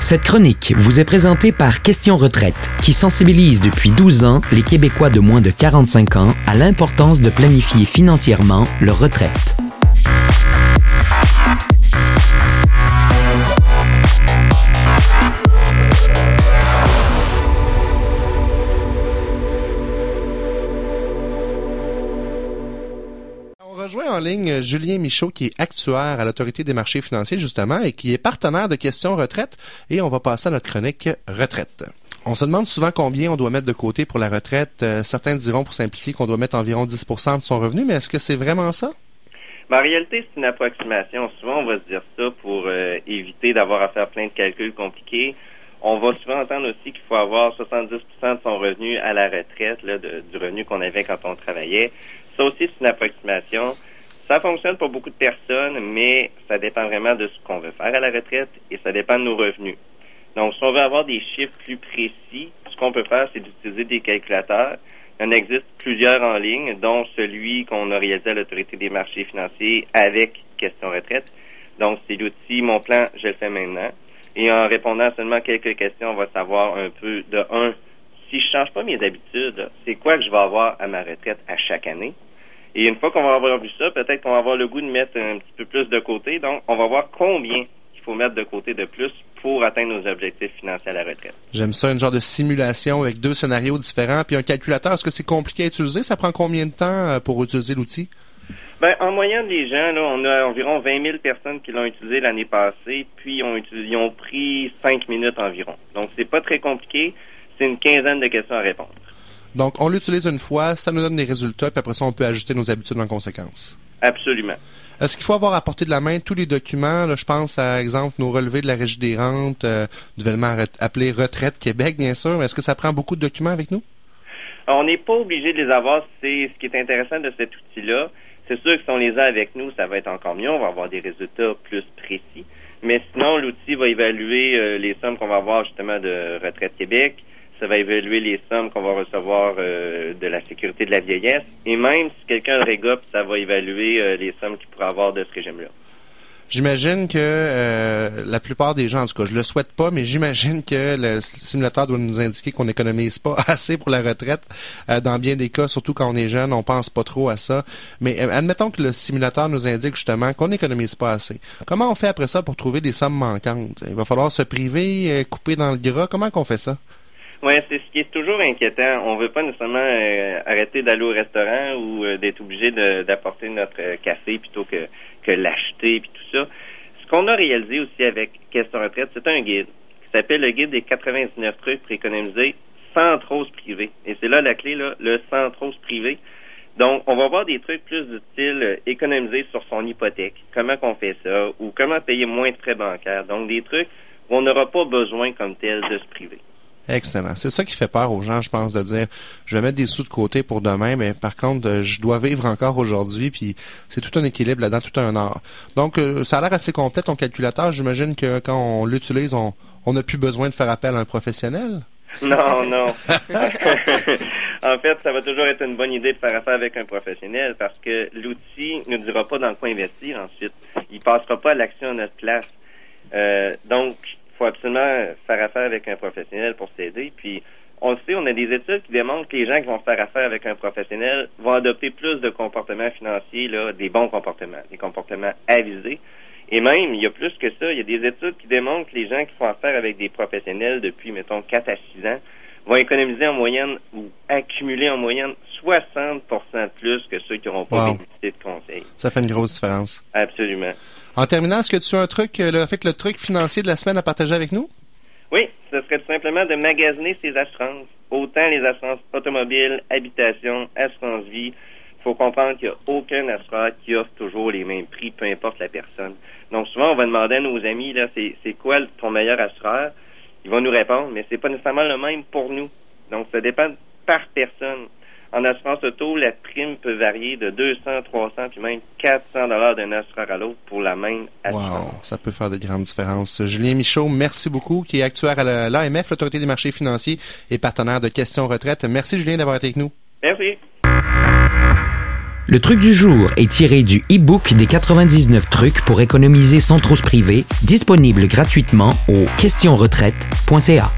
Cette chronique vous est présentée par Question Retraite, qui sensibilise depuis 12 ans les Québécois de moins de 45 ans à l'importance de planifier financièrement leur retraite. Rejoint en ligne Julien Michaud, qui est actuaire à l'Autorité des marchés financiers, justement, et qui est partenaire de Questions Retraite. Et on va passer à notre chronique Retraite. On se demande souvent combien on doit mettre de côté pour la retraite. Euh, certains diront, pour simplifier, qu'on doit mettre environ 10% de son revenu, mais est-ce que c'est vraiment ça? Ben, en réalité, c'est une approximation. Souvent, on va se dire ça pour euh, éviter d'avoir à faire plein de calculs compliqués. On va souvent entendre aussi qu'il faut avoir 70% de son revenu à la retraite, là, du revenu qu'on avait quand on travaillait. Ça aussi, c'est une approximation. Ça fonctionne pour beaucoup de personnes, mais ça dépend vraiment de ce qu'on veut faire à la retraite et ça dépend de nos revenus. Donc, si on veut avoir des chiffres plus précis, ce qu'on peut faire, c'est d'utiliser des calculateurs. Il en existe plusieurs en ligne, dont celui qu'on a réalisé à l'Autorité des marchés financiers avec Question Retraite. Donc, c'est l'outil Mon plan, je le fais maintenant. Et en répondant à seulement quelques questions, on va savoir un peu de un, si je change pas mes habitudes, c'est quoi que je vais avoir à ma retraite à chaque année? Et une fois qu'on va avoir vu ça, peut-être qu'on va avoir le goût de mettre un petit peu plus de côté. Donc, on va voir combien il faut mettre de côté de plus pour atteindre nos objectifs financiers à la retraite. J'aime ça, une genre de simulation avec deux scénarios différents. Puis un calculateur, est-ce que c'est compliqué à utiliser? Ça prend combien de temps euh, pour utiliser l'outil? Ben, en moyenne, les gens, là, on a environ 20 000 personnes qui l'ont utilisé l'année passée, puis ont ils ont pris 5 minutes environ. Donc, c'est pas très compliqué. C'est une quinzaine de questions à répondre. Donc, on l'utilise une fois, ça nous donne des résultats, puis après ça, on peut ajuster nos habitudes en conséquence. Absolument. Est-ce qu'il faut avoir à portée de la main tous les documents? Là, je pense, à exemple, nos relevés de la Régie des rentes, euh, nouvellement appelé Retraite Québec, bien sûr. Est-ce que ça prend beaucoup de documents avec nous? On n'est pas obligé de les avoir. C'est ce qui est intéressant de cet outil-là c'est sûr que si on les a avec nous, ça va être encore mieux. On va avoir des résultats plus précis. Mais sinon, l'outil va évaluer euh, les sommes qu'on va avoir justement de Retraite Québec. Ça va évaluer les sommes qu'on va recevoir euh, de la sécurité de la vieillesse. Et même si quelqu'un le régope, ça va évaluer euh, les sommes qu'il pourrait avoir de ce régime-là. J'imagine que euh, la plupart des gens, en tout cas, je le souhaite pas, mais j'imagine que le simulateur doit nous indiquer qu'on n'économise pas assez pour la retraite. Euh, dans bien des cas, surtout quand on est jeune, on pense pas trop à ça. Mais euh, admettons que le simulateur nous indique justement qu'on n'économise pas assez. Comment on fait après ça pour trouver des sommes manquantes? Il va falloir se priver, couper dans le gras? Comment qu'on fait ça? Oui, c'est ce qui est toujours inquiétant. On veut pas nécessairement arrêter d'aller au restaurant ou d'être obligé d'apporter notre café plutôt que que l'acheter puis tout ça. Ce qu'on a réalisé aussi avec Question Retraite, c'est un guide qui s'appelle le guide des 99 trucs pour économiser sans trop se priver. Et c'est là la clé, là, le sans trop se priver. Donc, on va voir des trucs plus du style euh, économiser sur son hypothèque, comment qu'on fait ça, ou comment payer moins de frais bancaires? Donc, des trucs où on n'aura pas besoin comme tel de se priver. Excellent. C'est ça qui fait peur aux gens, je pense, de dire je vais mettre des sous de côté pour demain, mais par contre, euh, je dois vivre encore aujourd'hui, puis c'est tout un équilibre là-dedans, tout un art. Donc, euh, ça a l'air assez complet ton calculateur. J'imagine que quand on l'utilise, on n'a plus besoin de faire appel à un professionnel. Non, non. en fait, ça va toujours être une bonne idée de faire affaire avec un professionnel parce que l'outil ne dira pas dans quoi investir ensuite. Il passera pas à l'action à notre place. Euh, donc, faut absolument faire affaire avec un professionnel pour s'aider. Puis, on le sait, on a des études qui démontrent que les gens qui vont faire affaire avec un professionnel vont adopter plus de comportements financiers, là, des bons comportements, des comportements avisés. Et même, il y a plus que ça, il y a des études qui démontrent que les gens qui font affaire avec des professionnels depuis, mettons, 4 à 6 ans, vont économiser en moyenne ou accumuler en moyenne 60 de plus que ceux qui n'auront pas bénéficié de conseils. Ça fait une grosse différence. Absolument. En terminant, est-ce que tu as un truc, euh, le, fait le truc financier de la semaine à partager avec nous? Oui, ce serait tout simplement de magasiner ses assurances. Autant les assurances automobiles, habitation, assurance vie. Il faut comprendre qu'il n'y a aucun assureur qui offre toujours les mêmes prix, peu importe la personne. Donc souvent, on va demander à nos amis, là, c'est quoi ton meilleur assureur? Ils vont nous répondre, mais c'est pas nécessairement le même pour nous. Donc, ça dépend par personne. En assurance auto, la prime peut varier de 200, 300, puis même 400 dollars d'un assureur à l'autre pour la même assurance. Wow, ça peut faire de grandes différences. Julien Michaud, merci beaucoup, qui est actuaire à l'AMF, l'Autorité des marchés financiers, et partenaire de Questions Retraite. Merci, Julien, d'avoir été avec nous. Merci. Le truc du jour est tiré du e-book des 99 trucs pour économiser sans trousse privée, disponible gratuitement au questionretraite.ca.